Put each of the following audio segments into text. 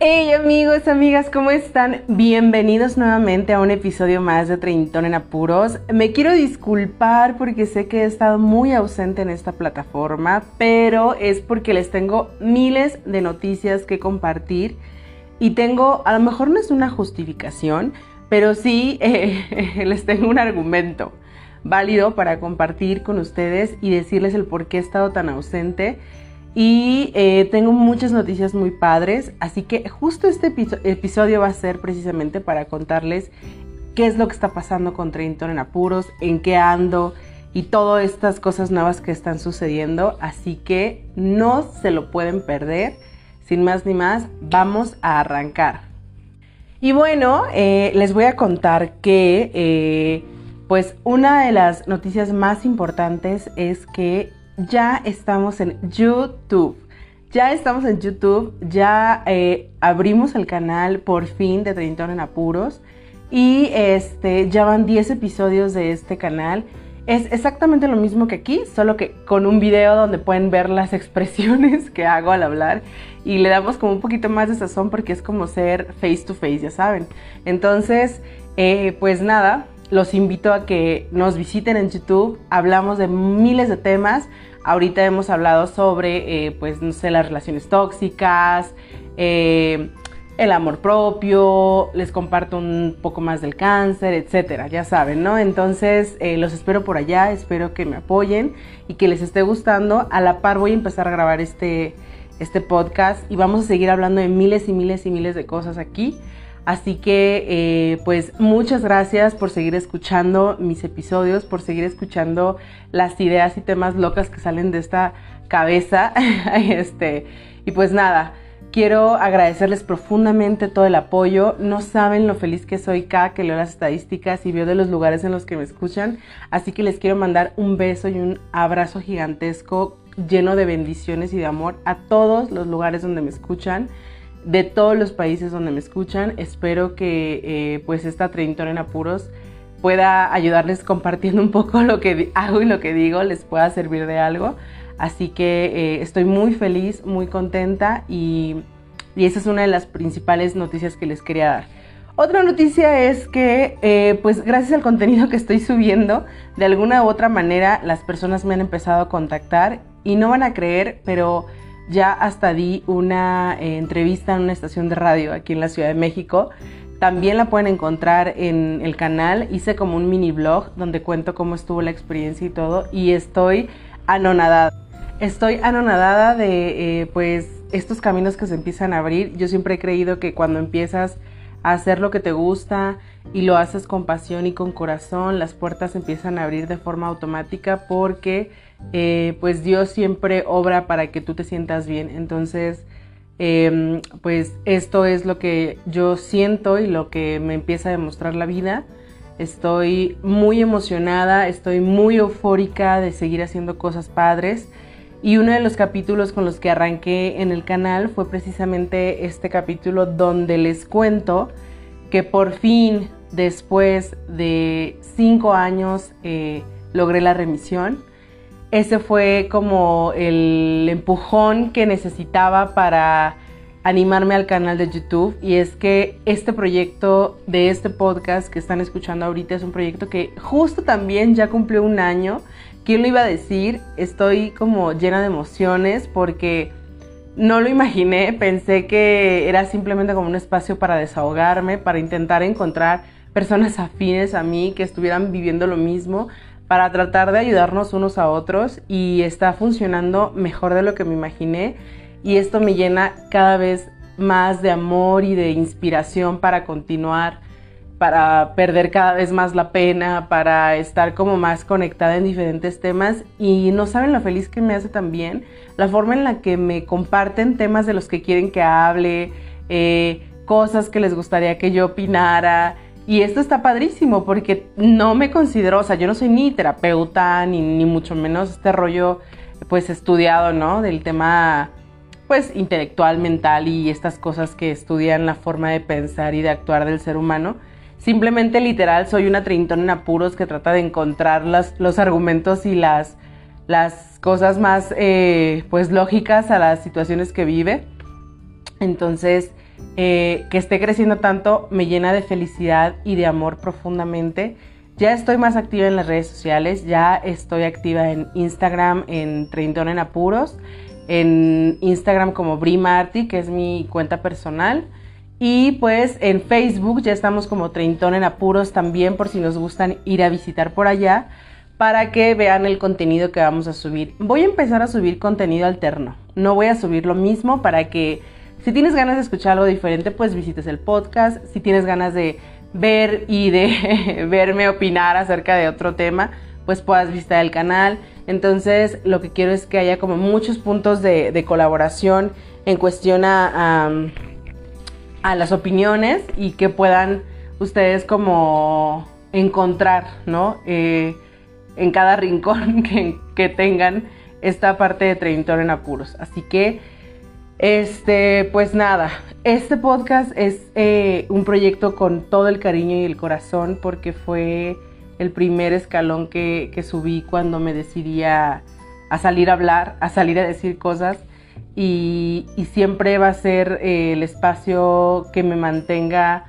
Hey amigos, amigas, ¿cómo están? Bienvenidos nuevamente a un episodio más de Treintón en Apuros. Me quiero disculpar porque sé que he estado muy ausente en esta plataforma, pero es porque les tengo miles de noticias que compartir y tengo, a lo mejor no es una justificación, pero sí eh, les tengo un argumento válido para compartir con ustedes y decirles el por qué he estado tan ausente. Y eh, tengo muchas noticias muy padres, así que justo este episodio va a ser precisamente para contarles qué es lo que está pasando con Trenton en apuros, en qué ando y todas estas cosas nuevas que están sucediendo. Así que no se lo pueden perder. Sin más ni más, vamos a arrancar. Y bueno, eh, les voy a contar que eh, pues una de las noticias más importantes es que ya estamos en YouTube. Ya estamos en YouTube, ya eh, abrimos el canal por fin de Treintón en Apuros y este, ya van 10 episodios de este canal. Es exactamente lo mismo que aquí, solo que con un video donde pueden ver las expresiones que hago al hablar y le damos como un poquito más de sazón porque es como ser face to face, ya saben. Entonces, eh, pues nada, los invito a que nos visiten en YouTube. Hablamos de miles de temas. Ahorita hemos hablado sobre, eh, pues, no sé, las relaciones tóxicas, eh, el amor propio, les comparto un poco más del cáncer, etcétera, ya saben, ¿no? Entonces, eh, los espero por allá, espero que me apoyen y que les esté gustando. A la par voy a empezar a grabar este, este podcast y vamos a seguir hablando de miles y miles y miles de cosas aquí. Así que eh, pues muchas gracias por seguir escuchando mis episodios, por seguir escuchando las ideas y temas locas que salen de esta cabeza. este, y pues nada, quiero agradecerles profundamente todo el apoyo. No saben lo feliz que soy cada que leo las estadísticas y veo de los lugares en los que me escuchan. Así que les quiero mandar un beso y un abrazo gigantesco lleno de bendiciones y de amor a todos los lugares donde me escuchan de todos los países donde me escuchan. Espero que eh, pues esta treintona en apuros pueda ayudarles compartiendo un poco lo que hago y lo que digo, les pueda servir de algo. Así que eh, estoy muy feliz, muy contenta y, esa es una de las principales noticias que les quería dar. Otra noticia es que, eh, pues gracias al contenido que estoy subiendo, de alguna u otra manera las personas me han empezado a contactar y no van a creer, pero ya hasta di una eh, entrevista en una estación de radio aquí en la Ciudad de México. También la pueden encontrar en el canal. Hice como un mini blog donde cuento cómo estuvo la experiencia y todo. Y estoy anonadada. Estoy anonadada de eh, pues estos caminos que se empiezan a abrir. Yo siempre he creído que cuando empiezas a hacer lo que te gusta y lo haces con pasión y con corazón, las puertas empiezan a abrir de forma automática porque eh, pues Dios siempre obra para que tú te sientas bien. Entonces, em, pues esto es lo que yo siento y lo que me empieza a demostrar la vida. Estoy muy emocionada, estoy muy eufórica de seguir haciendo cosas padres. Y uno de los capítulos con los que arranqué en el canal fue precisamente este capítulo donde les cuento que por fin, después de cinco años, eh, logré la remisión ese fue como el empujón que necesitaba para animarme al canal de YouTube y es que este proyecto de este podcast que están escuchando ahorita es un proyecto que justo también ya cumplió un año. ¿Quién lo iba a decir? Estoy como llena de emociones porque no lo imaginé, pensé que era simplemente como un espacio para desahogarme, para intentar encontrar personas afines a mí que estuvieran viviendo lo mismo, para tratar de ayudarnos unos a otros y está funcionando mejor de lo que me imaginé. Y esto me llena cada vez más de amor y de inspiración para continuar, para perder cada vez más la pena, para estar como más conectada en diferentes temas. Y no saben lo feliz que me hace también la forma en la que me comparten temas de los que quieren que hable, eh, cosas que les gustaría que yo opinara y esto está padrísimo porque no me considero, o sea, yo no soy ni terapeuta, ni, ni mucho menos este rollo, pues estudiado, ¿no? Del tema, pues, intelectual, mental y estas cosas que estudian la forma de pensar y de actuar del ser humano. Simplemente, literal, soy una treintona en apuros que trata de encontrar los argumentos y las, las cosas más, eh, pues, lógicas a las situaciones que vive. Entonces, eh, que esté creciendo tanto me llena de felicidad y de amor profundamente. Ya estoy más activa en las redes sociales, ya estoy activa en Instagram, en Treintón en Apuros, en Instagram como Bri Marty, que es mi cuenta personal. Y pues en Facebook ya estamos como Treintón en Apuros también por si nos gustan ir a visitar por allá para que vean el contenido que vamos a subir. Voy a empezar a subir contenido alterno. No voy a subir lo mismo para que si tienes ganas de escuchar algo diferente, pues visites el podcast. Si tienes ganas de ver y de verme opinar acerca de otro tema, pues puedas visitar el canal. Entonces, lo que quiero es que haya como muchos puntos de, colaboración en cuestión a, las opiniones y que puedan ustedes como encontrar, ¿no? Eh, en cada rincón que, tengan esta parte de Treintón en Apuros. Así que, este, pues nada, este podcast es eh, un proyecto con todo el cariño y el corazón porque fue el primer escalón que, subí cuando me decidí a, salir a hablar, a salir a decir cosas. Y, siempre va a ser eh, el espacio que me mantenga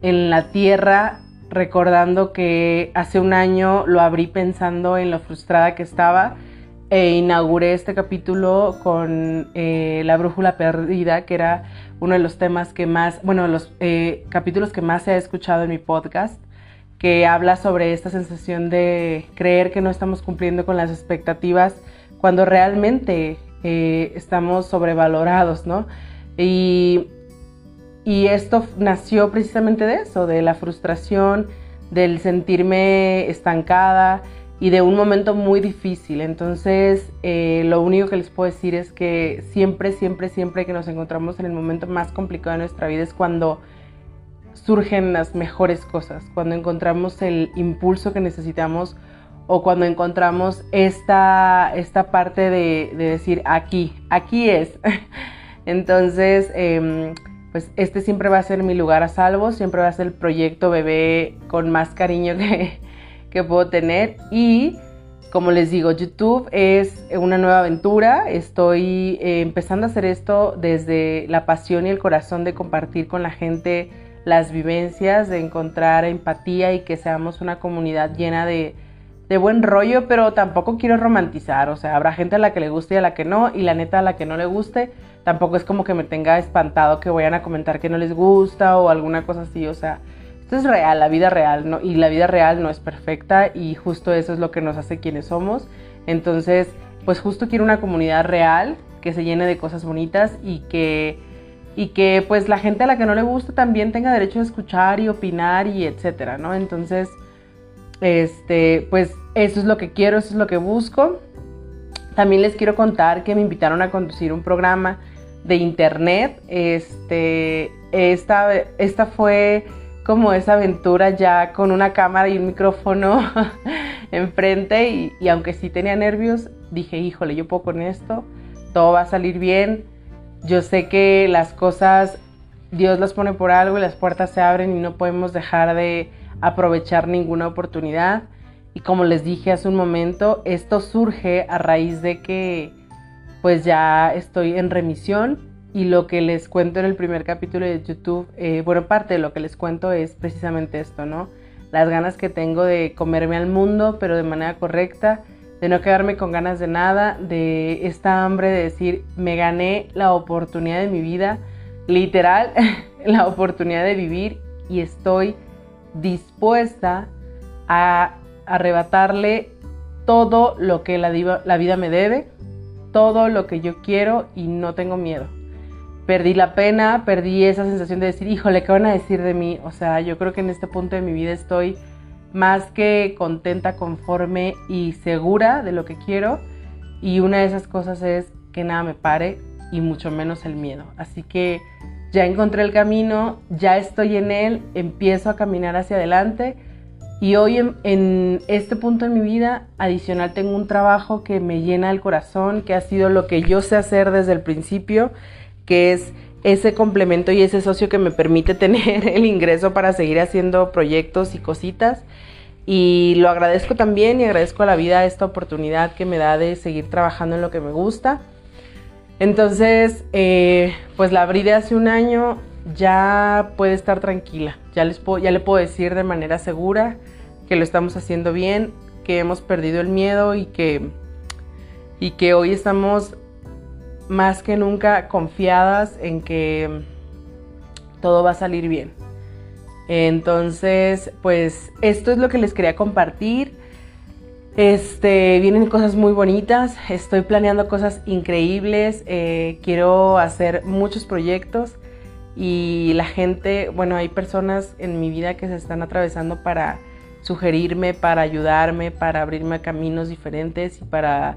en la tierra recordando que hace un año lo abrí pensando en lo frustrada que estaba e inauguré este capítulo con eh, La Brújula Perdida, que era uno de los temas que más, bueno, los eh, capítulos que más se ha escuchado en mi podcast, que habla sobre esta sensación de creer que no estamos cumpliendo con las expectativas cuando realmente eh, estamos sobrevalorados, ¿no? Y y esto nació precisamente de eso, de la frustración, del sentirme estancada y de un momento muy difícil. Entonces, eh, lo único que les puedo decir es que siempre, siempre, siempre que nos encontramos en el momento más complicado de nuestra vida es cuando surgen las mejores cosas, cuando encontramos el impulso que necesitamos o cuando encontramos esta, esta parte de, decir aquí, aquí es. Entonces, em, pues este siempre va a ser mi lugar a salvo, siempre va a ser el proyecto bebé con más cariño que, puedo tener. Y como les digo, YouTube es una nueva aventura. Estoy eh, empezando a hacer esto desde la pasión y el corazón de compartir con la gente las vivencias, de encontrar empatía y que seamos una comunidad llena de, de buen rollo, pero tampoco quiero romantizar. O sea, habrá gente a la que le guste y a la que no, y la neta a la que no le guste tampoco es como que me tenga espantado que vayan a comentar que no les gusta o alguna cosa así, o sea, esto es real, la vida real, ¿no? Y la vida real no es perfecta y justo eso es lo que nos hace quienes somos. Entonces, pues justo quiero una comunidad real que se llene de cosas bonitas y que y que pues la gente a la que no le gusta también tenga derecho a escuchar y opinar y etcétera, ¿no? Entonces, este, pues eso es lo que quiero, eso es lo que busco. También les quiero contar que me invitaron a conducir un programa de internet. Este, esta, esta fue como esa aventura ya con una cámara y un micrófono enfrente y, aunque sí tenía nervios, dije, híjole, yo puedo con esto, todo va a salir bien. Yo sé que las cosas Dios las pone por algo y las puertas se abren y no podemos dejar de aprovechar ninguna oportunidad. Y como les dije hace un momento, esto surge a raíz de que pues ya estoy en remisión y lo que les cuento en el primer capítulo de YouTube, eh, bueno, parte de lo que les cuento es precisamente esto, ¿no? Las ganas que tengo de comerme al mundo, pero de manera correcta, de no quedarme con ganas de nada, de esta hambre de decir, me gané la oportunidad de mi vida, literal, la oportunidad de vivir y estoy dispuesta a arrebatarle todo lo que la, la vida me debe, todo lo que yo quiero y no tengo miedo. Perdí la pena, perdí esa sensación de decir, híjole, ¿qué van a decir de mí? O sea, yo creo que en este punto de mi vida estoy más que contenta, conforme y segura de lo que quiero. Y una de esas cosas es que nada me pare y mucho menos el miedo. Así que ya encontré el camino, ya estoy en él, empiezo a caminar hacia adelante y hoy en, este punto de mi vida, adicional, tengo un trabajo que me llena el corazón, que ha sido lo que yo sé hacer desde el principio, que es ese complemento y ese socio que me permite tener el ingreso para seguir haciendo proyectos y cositas. Y lo agradezco también y agradezco a la vida esta oportunidad que me da de seguir trabajando en lo que me gusta. Entonces, eh, pues la abrí de hace un año, ya puede estar tranquila. Ya, les ya le puedo decir de manera segura que lo estamos haciendo bien, que hemos perdido el miedo y que, y que hoy estamos más que nunca confiadas en que todo va a salir bien. Entonces, pues esto es lo que les quería compartir. Este, vienen cosas muy bonitas, estoy planeando cosas increíbles, eh, quiero hacer muchos proyectos y la gente, bueno, hay personas en mi vida que se están atravesando para sugerirme, para ayudarme, para abrirme caminos diferentes y para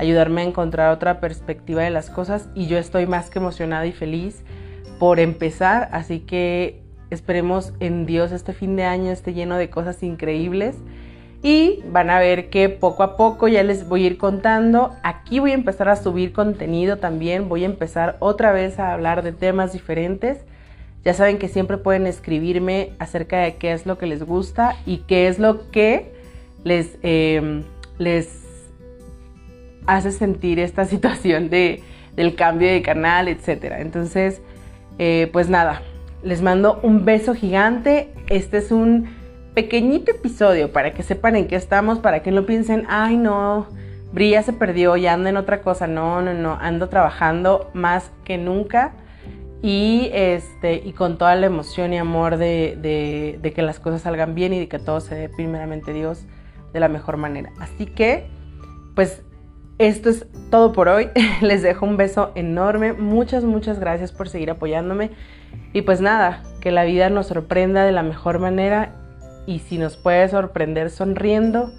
ayudarme a encontrar otra perspectiva de las cosas y yo estoy más que emocionada y feliz por empezar, así que esperemos en Dios este fin de año esté lleno de cosas increíbles y van a ver que poco a poco ya les voy a ir contando. Aquí voy a empezar a subir contenido también, voy a empezar otra vez a hablar de temas diferentes. Ya saben que siempre pueden escribirme acerca de qué es lo que les gusta y qué es lo que les, em, les hace sentir esta situación de, del cambio de canal, etc. Entonces, eh, pues nada, les mando un beso gigante. Este es un pequeñito episodio para que sepan en qué estamos, para que no piensen, ay no, Brilla se perdió y anda en otra cosa. No, no, no, ando trabajando más que nunca y, este, y con toda la emoción y amor de, de que las cosas salgan bien y de que todo se dé primeramente Dios de la mejor manera. Así que, pues esto es todo por hoy. Les dejo un beso enorme. Muchas, muchas gracias por seguir apoyándome. Y pues nada, que la vida nos sorprenda de la mejor manera y si nos puede sorprender sonriendo,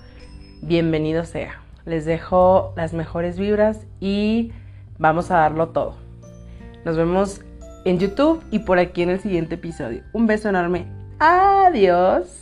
bienvenido sea. Les dejo las mejores vibras y vamos a darlo todo. Nos vemos en YouTube y por aquí en el siguiente episodio. Un beso enorme. Adiós.